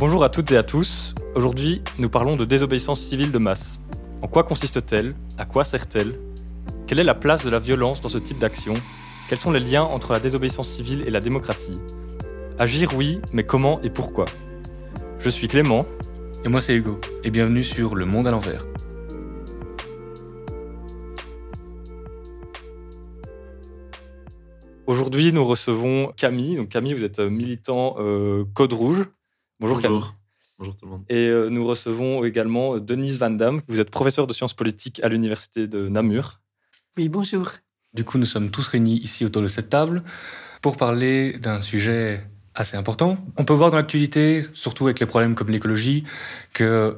Bonjour à toutes et à tous. Aujourd'hui, nous parlons de désobéissance civile de masse. En quoi consiste-t-elle? À quoi sert-elle? Quelle est la place de la violence dans ce type d'action? Quels sont les liens entre la désobéissance civile et la démocratie? Agir, oui, mais comment et pourquoi? Je suis Clément. Et moi, c'est Hugo. Et bienvenue sur Le Monde à l'envers. Aujourd'hui, nous recevons Camille. Donc, Camille, vous êtes militant euh, Code Rouge. Bonjour, Bonjour. Camille. Bonjour tout le monde. Et euh, nous recevons également Denise Van Damme. Vous êtes professeure de sciences politiques à l'université de Namur. Oui, bonjour. Du coup, nous sommes tous réunis ici autour de cette table pour parler d'un sujet assez important. On peut voir dans l'actualité, surtout avec les problèmes comme l'écologie, que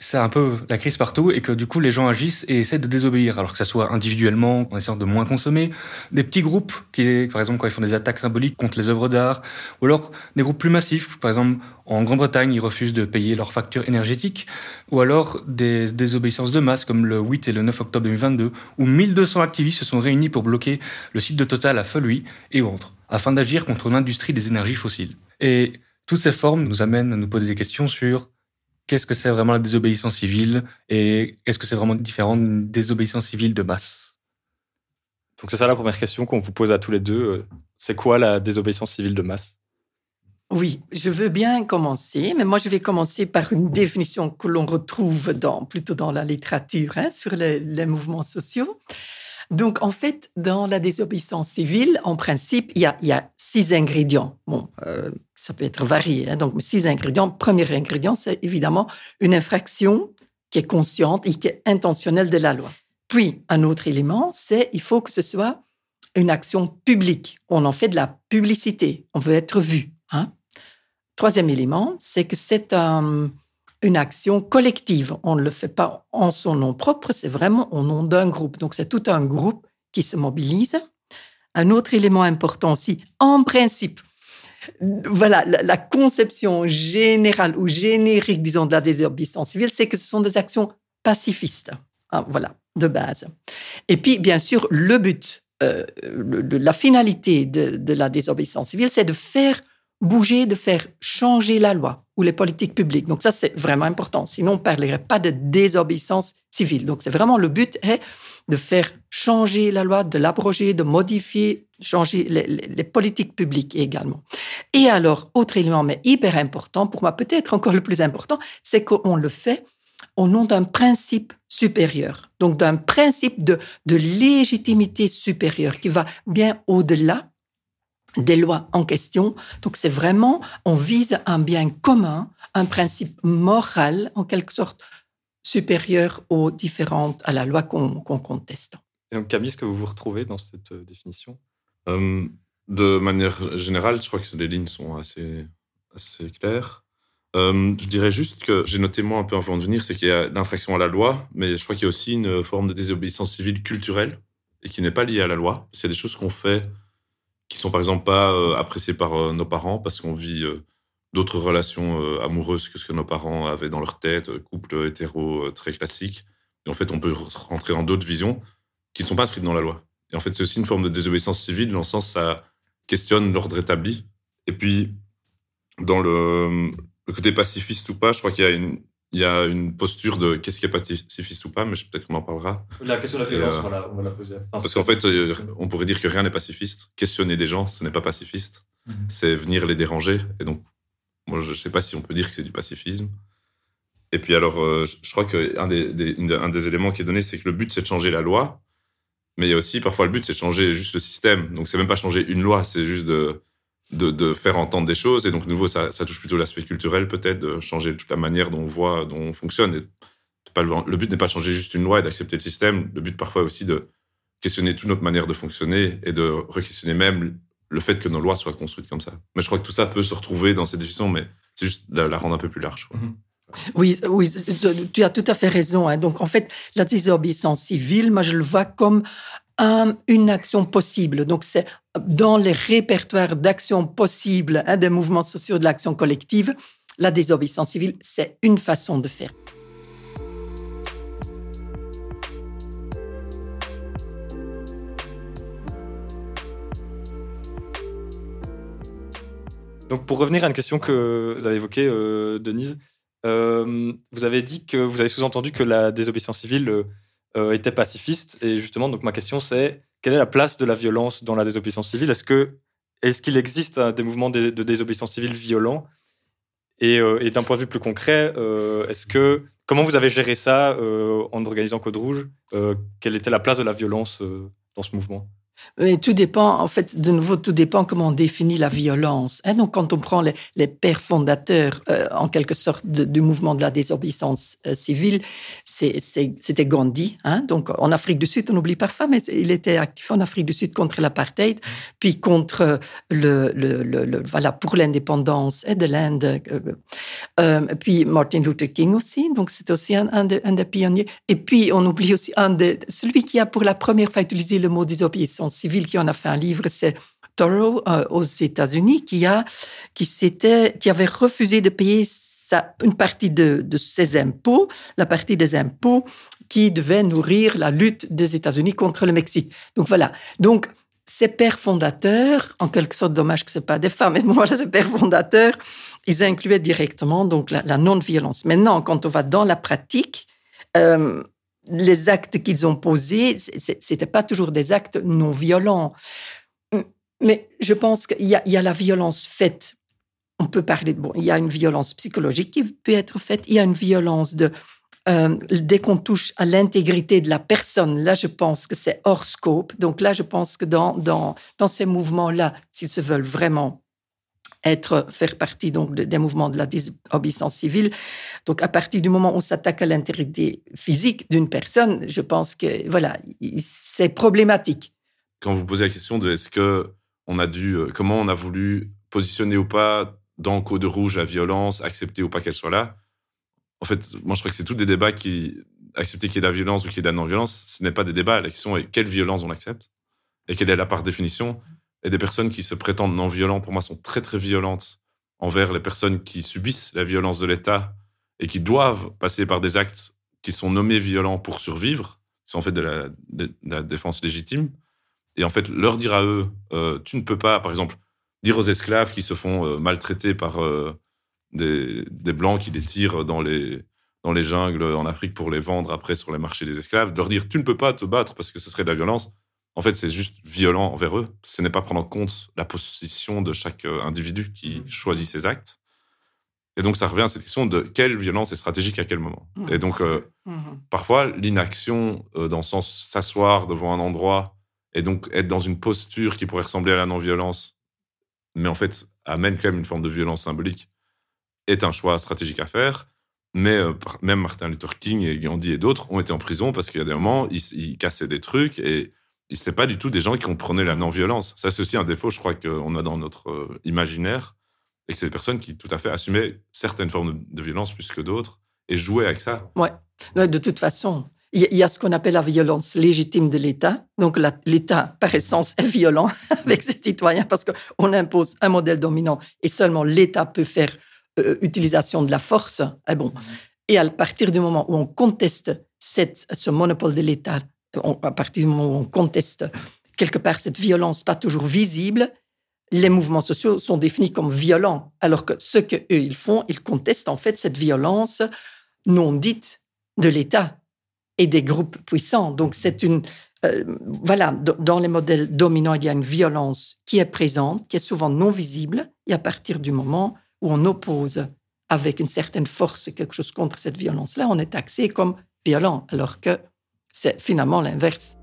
c'est un peu la crise partout et que du coup les gens agissent et essaient de désobéir, alors que ça soit individuellement, en essayant de moins consommer, des petits groupes qui, par exemple, quand ils font des attaques symboliques contre les œuvres d'art, ou alors des groupes plus massifs, par exemple en Grande-Bretagne, ils refusent de payer leurs factures énergétiques, ou alors des désobéissances de masse comme le 8 et le 9 octobre 2022, où 1200 activistes se sont réunis pour bloquer le site de Total à Feluy et autres, afin d'agir contre l'industrie des énergies fossiles. Et toutes ces formes nous amènent à nous poser des questions sur qu'est-ce que c'est vraiment la désobéissance civile et est-ce que c'est vraiment différent d'une désobéissance civile de masse? Donc, c'est ça la première question qu'on vous pose à tous les deux. Euh, C'est quoi la désobéissance civile de masse? Oui, je veux bien commencer, mais moi je vais commencer par une définition que l'on retrouve dans, plutôt dans la littérature hein, sur les, les mouvements sociaux. Donc, en fait, dans la désobéissance civile, en principe, il y a, six ingrédients. Bon, euh, ça peut être varié. hein. donc, six ingrédients. Premier ingrédient, c'est évidemment une infraction qui est consciente et qui est intentionnelle de la loi. Puis, un autre élément, c'est il faut que ce soit une action publique. On en fait de la publicité. On veut être vu. hein. Troisième élément, c'est que c'est un- une action collective. On ne le fait pas en son nom propre, c'est vraiment au nom d'un groupe. Donc, c'est tout un groupe qui se mobilise. Un autre élément important aussi, en principe, voilà, la, conception générale ou générique, disons, de la désobéissance civile, c'est que ce sont des actions pacifistes. Ah, voilà, de base. Et puis, bien sûr, le but, euh, la finalité de la désobéissance civile, c'est de faire bouger, de faire changer la loi les politiques publiques. Donc ça, c'est vraiment important. Sinon, on ne parlerait pas de désobéissance civile. Donc c'est vraiment le but est de faire changer la loi, de l'abroger, de modifier, changer les, les- les politiques publiques également. Et alors, autre élément, mais hyper important, pour moi peut-être encore le plus important, c'est qu'on le fait au nom d'un principe supérieur. Donc d'un principe de, de légitimité supérieure qui va bien au-delà des lois en question. Donc c'est vraiment, on vise un bien commun, un principe moral en quelque sorte supérieur aux différentes, à la loi qu'on conteste. Et donc, Camille, est-ce que vous vous retrouvez dans cette euh, définition? Euh, de manière générale, je crois que les lignes sont assez, assez claires. Euh, je dirais juste que j'ai noté moi un peu avant de venir, c'est qu'il y a l'infraction à la loi, mais je crois qu'il y a aussi une forme de désobéissance civile culturelle et qui n'est pas liée à la loi. C'est des choses qu'on fait sont par exemple pas euh, appréciées par euh, nos parents parce qu'on vit euh, d'autres relations amoureuses que ce que nos parents avaient dans leur tête, couple hétéro très classique. Et en fait, on peut re- rentrer dans d'autres visions qui ne sont pas inscrites dans la loi. Et en fait, c'est aussi une forme de désobéissance civile, dans le sens ça questionne l'ordre établi. Et puis, dans le côté pacifiste ou pas, je crois qu'il y a une, il y a une posture de qu'est-ce qui est pacifiste ou pas, mais peut-être qu'on en parlera. La question de la violence, on, va la, poser. Parce qu'en fait, euh, on pourrait dire que rien n'est pacifiste. Questionner des gens, ce n'est pas pacifiste. Mhm. C'est venir les déranger. Et donc, moi, je ne sais pas si on peut dire que c'est du pacifisme. Et puis alors, euh, je crois qu'un des, des- une- un des éléments qui est donné, c'est que le but, c'est de changer la loi. Mais il y a aussi, parfois, le but, c'est de changer juste le système. Donc, c'est même pas changer une loi, c'est juste de, de, de faire entendre des choses. Et donc, de nouveau, ça, ça touche plutôt l'aspect culturel, peut-être, de changer toute la manière dont on voit, dont on fonctionne. Et pas le, le but n'est pas de changer juste une loi et d'accepter le système. Le but, parfois, aussi de questionner toute notre manière de fonctionner et de re-questionner même le fait que nos lois soient construites comme ça. Mais je crois que tout ça peut se retrouver dans cette définition, mais c'est juste la, la rendre un peu plus large. quoi. Oui, oui, tu as tout à fait raison. hein. Donc, en fait, la désobéissance civile, moi, je le vois comme un- une action possible. Donc, c'est dans les répertoires d'actions possibles hein, des mouvements sociaux de l'action collective, la désobéissance civile, c'est une façon de faire. Donc pour revenir à une question que vous avez évoquée, euh, Denise, euh, vous avez dit que vous avez sous-entendu que la désobéissance civile euh, était pacifiste. Et justement, donc ma question c'est quelle est la place de la violence dans la désobéissance civile? Est-ce que est-ce qu'il existe des mouvements de, désobéissance civile violents? Et, et d'un point de vue plus concret, est-ce que comment vous avez géré ça en organisant Code Rouge? Quelle était la place de la violence dans ce mouvement? Mais tout dépend, en fait, de nouveau, tout dépend comment on définit la violence. Hein. Donc, quand on prend les, pères fondateurs, euh, en quelque sorte, du mouvement de la désobéissance euh, civile, c'était Gandhi. Hein. Donc, en Afrique du Sud, on oublie parfois, mais il était actif en Afrique du Sud contre l'apartheid, puis contre le, le, voilà, pour l'indépendance de l'Inde. Euh, puis Martin Luther King aussi, donc c'est aussi un, un, des pionniers. Et puis, on oublie aussi un de, celui qui a pour la première fois utilisé le mot désobéissance civile qui en a fait un livre, c'est Thoreau euh, aux États-Unis qui qui qui avait refusé de payer une partie de, de, ses impôts, la partie des impôts qui devait nourrir la lutte des États-Unis contre le Mexique. Donc voilà. Donc ces pères fondateurs, en quelque sorte, dommage que ce pas des femmes, mais moi, ces pères fondateurs, ils incluaient directement donc la, non-violence. Maintenant, quand on va dans la pratique, euh, les actes qu'ils ont posés, c'était pas toujours des actes non violents. Mais je pense qu'il y, a la violence faite. On peut parler de bon, il y a une violence psychologique qui peut être faite. Il y a une violence de euh, dès qu'on touche à l'intégrité de la personne. Là, je pense que c'est hors scope. Donc là, je pense que dans dans dans ces mouvements-là, s'ils se veulent vraiment être, faire partie donc des mouvements de la désobéissance civile. Donc, à partir du moment où on s'attaque à l'intégrité physique d'une personne, je pense que voilà, c'est problématique. Quand vous posez la question de est-ce que on a dû, euh, comment on a voulu positionner ou pas dans Code Rouge la violence, accepter ou pas qu'elle soit là, en fait, moi je crois que c'est tous des débats qui accepter qu'il y ait de la violence ou qu'il y ait de la non-violence, ce n'est pas des débats. La question est quelle violence on accepte et quelle est la par définition et des personnes qui se prétendent non violents, pour moi, sont très, très violentes envers les personnes qui subissent la violence de l'État et qui doivent passer par des actes qui sont nommés violents pour survivre, c'est en fait de la, défense légitime. Et en fait, leur dire à eux, euh, tu ne peux pas, par exemple, dire aux esclaves qui se font euh, maltraiter par euh, des, Blancs qui les tirent dans les, dans les jungles en Afrique pour les vendre après sur les marchés des esclaves, de leur dire, tu ne peux pas te battre parce que ce serait de la violence en fait, c'est juste violent envers eux. Ce n'est pas prendre en compte la position de chaque euh, individu qui mmh. choisit ses actes. Et donc, ça revient à cette question de quelle violence est stratégique à quel moment. Mmh. Et donc, euh, mmh. parfois, l'inaction, euh, dans le sens s'asseoir devant un endroit et donc être dans une posture qui pourrait ressembler à la non-violence, mais en fait amène quand même une forme de violence symbolique, est un choix stratégique à faire. Mais même Martin Luther King et Gandhi et d'autres ont été en prison parce qu'il y a des moments, ils, ils cassaient des trucs et c'est pas du tout des gens qui comprenaient la non-violence. Ça, c'est aussi un défaut, je crois, qu'on a dans notre euh, imaginaire, et que c'est des personnes qui, tout à fait, assumaient certaines formes de, violence plus que d'autres, et jouaient avec ça. Ouais. De toute façon, il y a ce qu'on appelle la violence légitime de l'État. Donc l'État, par essence, est violent avec ses citoyens parce qu'on impose un modèle dominant et seulement l'État peut faire euh, utilisation de la force. Eh bon. Et à partir du moment où on conteste cette, ce monopole de l'État à partir du moment où on conteste quelque part cette violence pas toujours visible, les mouvements sociaux sont définis comme violents, alors que ce qu'eux, ils font, ils contestent en fait cette violence non dite de l'État et des groupes puissants. Donc c'est une... Euh, voilà, dans les modèles dominants, il y a une violence qui est présente, qui est souvent non visible, et à partir du moment où on oppose avec une certaine force quelque chose contre cette violence-là, on est taxé comme violent, alors que c'est finalement l'inverse.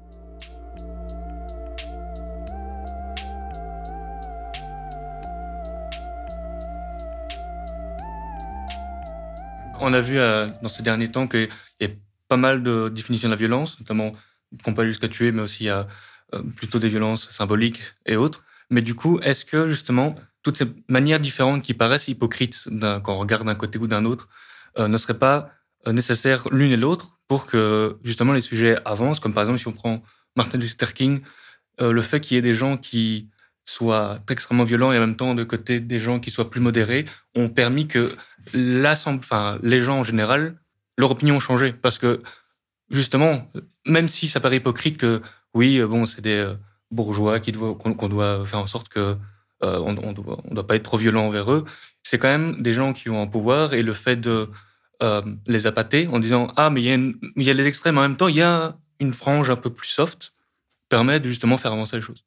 On a vu euh, dans ces derniers temps qu'il y a pas mal de définitions de la violence, notamment qu'on pas jusqu'à tuer, mais aussi a euh, plutôt des violences symboliques et autres. Mais du coup, est-ce que justement toutes ces manières différentes qui paraissent hypocrites quand on regarde d'un côté ou d'un autre euh, ne seraient pas nécessaires l'une et l'autre pour que justement les sujets avancent, comme par exemple si on prend Martin Luther King, euh, le fait qu'il y ait des gens qui soient extrêmement violents et en même temps de côté des gens qui soient plus modérés ont permis que enfin, les gens en général, leur opinion a changé. Parce que justement, même si ça paraît hypocrite que oui, bon, c'est des euh, bourgeois qui qu'on doit faire en sorte que on ne doit, doit, pas être trop violent envers eux. C'est quand même des gens qui ont un pouvoir et le fait de les appâter en disant ah mais il y, y, a les extrêmes en même temps, il y a une frange un peu plus soft permet de justement faire avancer les choses.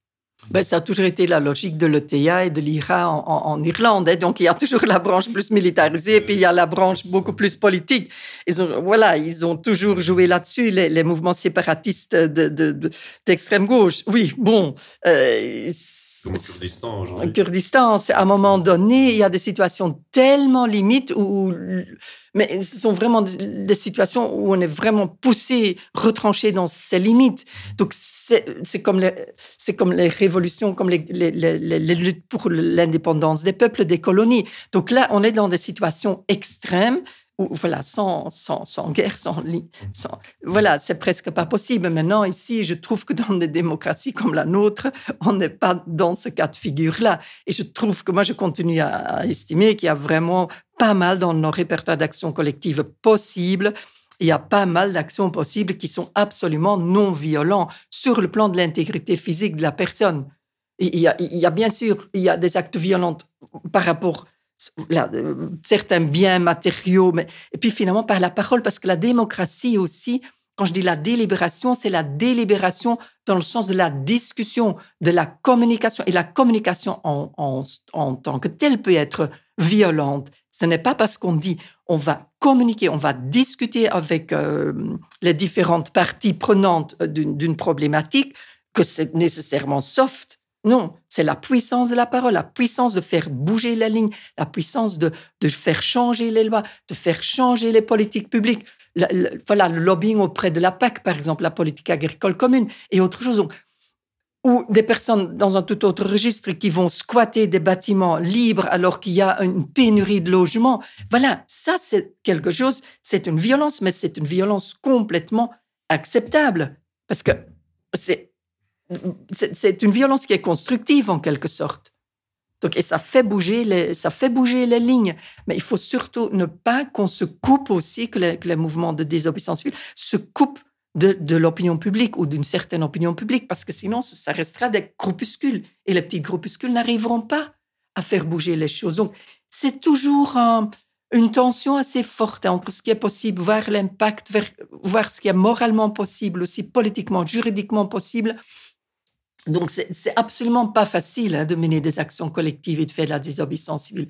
Ben, ça a toujours été la logique de l'ETA et de l'IRA en, Irlande. Hein. Donc, il y a toujours la branche plus militarisée, puis il y a la branche beaucoup plus politique. Ils ont, voilà, ils ont toujours joué là-dessus, les, mouvements séparatistes d'extrême de, gauche. Oui, bon. Euh, Comme au Kurdistan aujourd'hui. Kurdistan, à un moment donné, il y a des situations tellement limites où mais ce sont vraiment des, situations où on est vraiment poussé, retranché dans ses limites. Donc, c'est comme, les, comme les révolutions, comme les, les, les luttes pour l'indépendance des peuples, des colonies. Donc là, on est dans des situations extrêmes voilà, sans, sans, sans guerre, sans, sans voilà, c'est presque pas possible. Maintenant, ici, je trouve que dans des démocraties comme la nôtre, on n'est pas dans ce cas de figure-là. Et je trouve que moi, je continue à, estimer qu'il y a vraiment pas mal dans nos répertoires d'actions collectives possibles. Il y a pas mal d'actions possibles qui sont absolument non violentes sur le plan de l'intégrité physique de la personne. Il y, a, il y a bien sûr, il y a des actes violents par rapport euh, certains biens matériaux, mais, et puis finalement par la parole, parce que la démocratie aussi, quand je dis la délibération, c'est la délibération dans le sens de la discussion, de la communication. Et la communication en, tant que telle peut être violente. Ce n'est pas parce qu'on dit on va communiquer, on va discuter avec euh, les différentes parties prenantes euh, d'une problématique que c'est nécessairement soft. Non, c'est la puissance de la parole, la puissance de faire bouger la ligne, la puissance de, de faire changer les lois, de faire changer les politiques publiques. voilà, le lobbying auprès de la PAC, par exemple, la politique agricole commune et autre chose. Ou des personnes dans un tout autre registre qui vont squatter des bâtiments libres alors qu'il y a une pénurie de logements. Voilà, ça c'est quelque chose, c'est une violence, mais c'est une violence complètement acceptable. Parce que c'est c'est une violence qui est constructive en quelque sorte. Donc, et ça fait bouger les, ça fait bouger les lignes. Mais il faut surtout ne pas qu'on se coupe aussi, que les, mouvements de désobéissance civile se coupent de, l'opinion publique ou d'une certaine opinion publique, parce que sinon, ça restera des groupuscules. Et les petits groupuscules n'arriveront pas à faire bouger les choses. Donc, c'est toujours une tension assez forte entre ce qui est possible, voir l'impact, voir ce qui est moralement possible, aussi politiquement, juridiquement possible, donc, c'est absolument pas facile hein, de mener des actions collectives et de faire la désobéissance civile.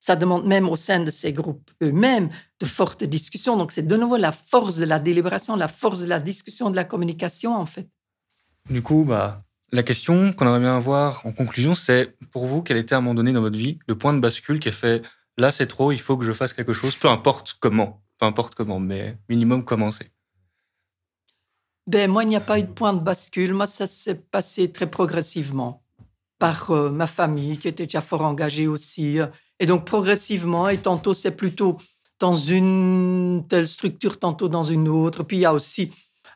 Ça demande même au sein de ces groupes eux-mêmes de fortes discussions. Donc, c'est de nouveau la force de la délibération, la force de la discussion, de la communication, en fait. Du coup, bah, la question qu'on aimerait bien avoir en conclusion, c'est pour vous, quel était à un moment donné dans votre vie le point de bascule qui a fait là, c'est trop, il faut que je fasse quelque chose, peu importe comment, peu importe comment, mais minimum commencer ben, Moi, il n'y a pas eu de point de bascule. Moi, ça s'est passé très progressivement par euh, ma famille qui était déjà fort engagée aussi. Et donc, progressivement, et tantôt, c'est plutôt dans une telle structure, tantôt dans une autre. Puis, il y a aussi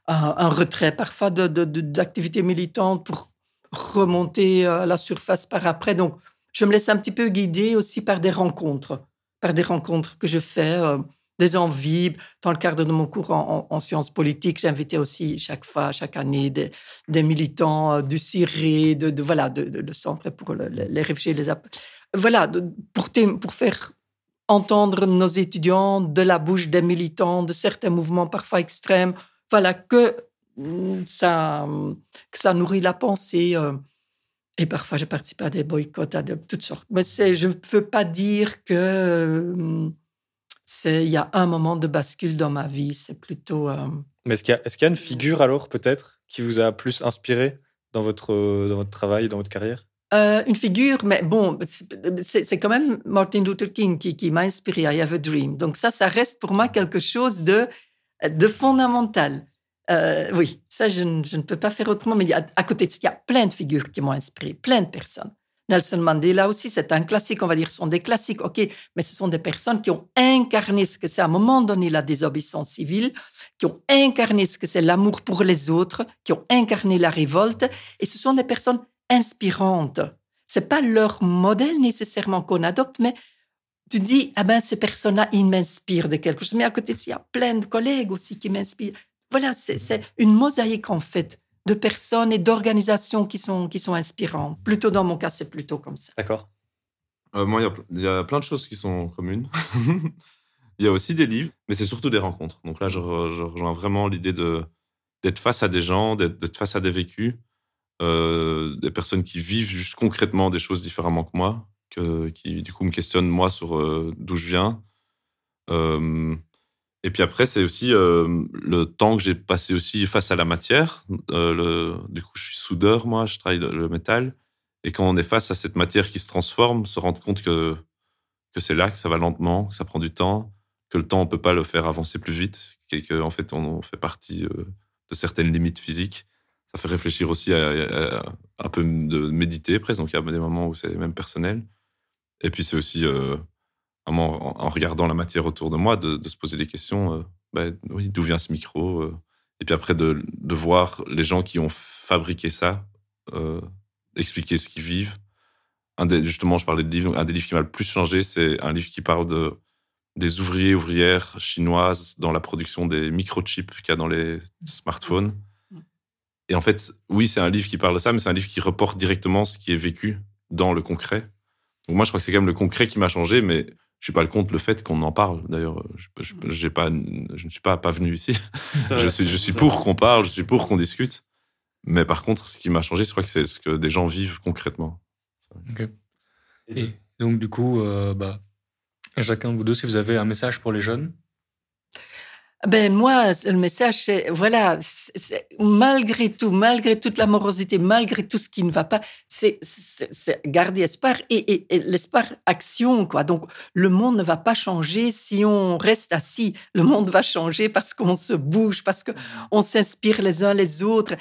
un, retrait parfois d'activités militantes pour remonter à la surface par après. Donc, je me laisse un petit peu guider aussi par des rencontres, par des rencontres que je fais. Euh, des envies. Dans le cadre de mon cours en, sciences politiques, j'invitais aussi chaque fois, chaque année, des, militants euh, du CIRE, de, voilà, de, centre pour les réfugiés, les voilà, pour, pour faire entendre nos étudiants de la bouche des militants, de certains mouvements parfois extrêmes, voilà, que mm, ça, ça nourrit la pensée. Euh. Et parfois, je participe à des boycotts, à de toutes sortes. Mais je ne peux pas dire que euh, il y a un moment de bascule dans ma vie. C'est plutôt. Euh, Mais est-ce qu'il y, a une figure alors peut-être qui vous a plus inspiré dans votre dans votre travail, dans votre carrière? Euh, une figure, mais bon, c'est quand même Martin Luther King qui, qui m'a inspiré. I have a dream. Donc ça, ça reste pour moi quelque chose de de fondamental. Euh, oui, ça, je, je, ne peux pas faire autrement. Mais il y a, à côté de ça, il y a plein de figures qui m'ont inspiré, plein de personnes. Nelson Mandela aussi, c'est un classique, on va dire, ce sont des classiques, ok, mais ce sont des personnes qui ont incarné ce que c'est à un moment donné la désobéissance civile, qui ont incarné ce que c'est l'amour pour les autres, qui ont incarné la révolte, et ce sont des personnes inspirantes. C'est pas leur modèle nécessairement qu'on adopte, mais tu dis, ah ben, ces personnes-là, ils m'inspirent de quelque chose. Mais à côté il y a plein de collègues aussi qui m'inspirent. Voilà, c'est une mosaïque en fait de personnes et d'organisations qui sont, qui sont inspirantes. Plutôt dans mon cas, c'est plutôt comme ça. D'accord. Euh, moi, il y a- il y, a plein de choses qui sont communes. Il y a aussi des livres, mais c'est surtout des rencontres. Donc là, je, re- je rejoins vraiment l'idée de d'être face à des gens, d'être d'être face à des vécus, euh, des personnes qui vivent juste concrètement des choses différemment que moi, que, qui du coup me questionnent moi sur euh, d'où je viens. Et puis après, c'est aussi euh, le temps que j'ai passé aussi face à la matière. Euh, du coup, je suis soudeur, moi, je travaille le, métal. Et quand on est face à cette matière qui se transforme, se rendre compte que, que c'est là, que ça va lentement, que ça prend du temps, que le temps, on peut pas le faire avancer plus vite, et que, en fait, on fait partie euh, de certaines limites physiques. Ça fait réfléchir aussi à, à- un peu de méditer presque. Donc, il y a des moments où c'est même personnel. Et puis, c'est aussi, en, en regardant la matière autour de moi, de, de se poser des questions. euh, ben, oui, d'où vient ce micro euh, Et puis après, de, de voir les gens qui ont fabriqué ça, euh, expliquer ce qu'ils vivent. Un des, justement, je parlais de livres. Un des livres qui m'a le plus changé, c'est un livre qui parle de, des ouvriers ouvrières chinoises dans la production des microchips qu'il y a dans les smartphones. Et en fait, oui, c'est un livre qui parle de ça, mais c'est un livre qui reporte directement ce qui est vécu dans le concret. Donc moi, je crois que c'est quand même le concret qui m'a changé, mais je suis pas le contre le fait qu'on en parle. D'ailleurs, je, je, j'ai pas, je ne suis pas pas venu ici. je suis, je suis pour qu'on parle, je suis pour qu'on discute. Mais par contre, ce qui m'a changé, je crois que c'est ce que des gens vivent concrètement. Et donc, du coup, euh, bah, chacun de vous deux, si vous avez un message pour les jeunes, Ben moi, le message, c'est voilà, c'est- malgré tout, malgré toute la morosité, malgré tout ce qui ne va pas, c'est garder espoir et, et- et l'espoir action quoi. Donc le monde ne va pas changer si on reste assis. Le monde va changer parce qu'on se bouge, parce que on s'inspire les uns les autres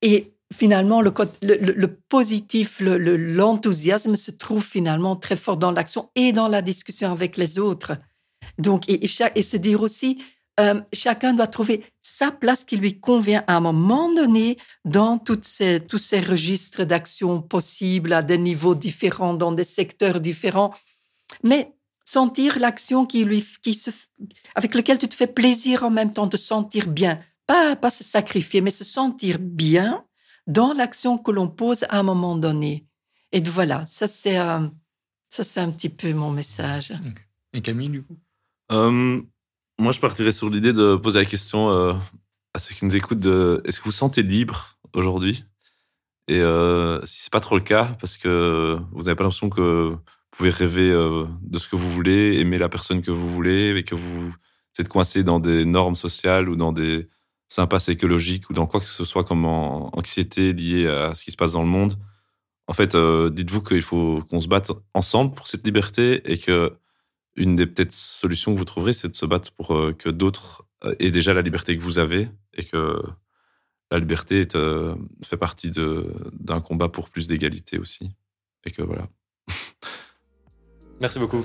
et finalement le, le, le- positif, le- le- l'enthousiasme se trouve finalement très fort dans l'action et dans la discussion avec les autres. Donc et, et se dire aussi euh, chacun doit trouver sa place qui lui convient à un moment donné dans toutes ces, tous ces registres d'action possibles à des niveaux différents, dans des secteurs différents. Mais sentir l'action qui lui, qui se, avec laquelle tu te fais plaisir en même temps, de sentir bien. Pas, pas se sacrifier, mais se sentir bien dans l'action que l'on pose à un moment donné. Et voilà, ça c'est euh, ça c'est un petit peu mon message. et Camille, du coup? Euh, moi, je partirais sur l'idée de poser la question euh, à ceux qui nous écoutent est-ce que vous vous sentez libre aujourd'hui? Et euh, si c'est pas trop le cas, parce que vous n'avez pas l'impression que vous pouvez rêver euh, de ce que vous voulez, aimer la personne que vous voulez, et que vous êtes coincé dans des normes sociales ou dans des impasses écologiques ou dans quoi que ce soit comme anxiété liée à ce qui se passe dans le monde. En fait, euh, dites-vous qu'il faut qu'on se batte ensemble pour cette liberté et que une des peut-être solutions que vous trouverez, c'est de se battre pour euh, que d'autres euh, aient déjà la liberté que vous avez et que la liberté euh, fait partie d'un combat pour plus d'égalité aussi. Et que voilà. Merci beaucoup.